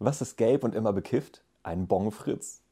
Was ist gelb und immer bekifft? Ein Bonfritz.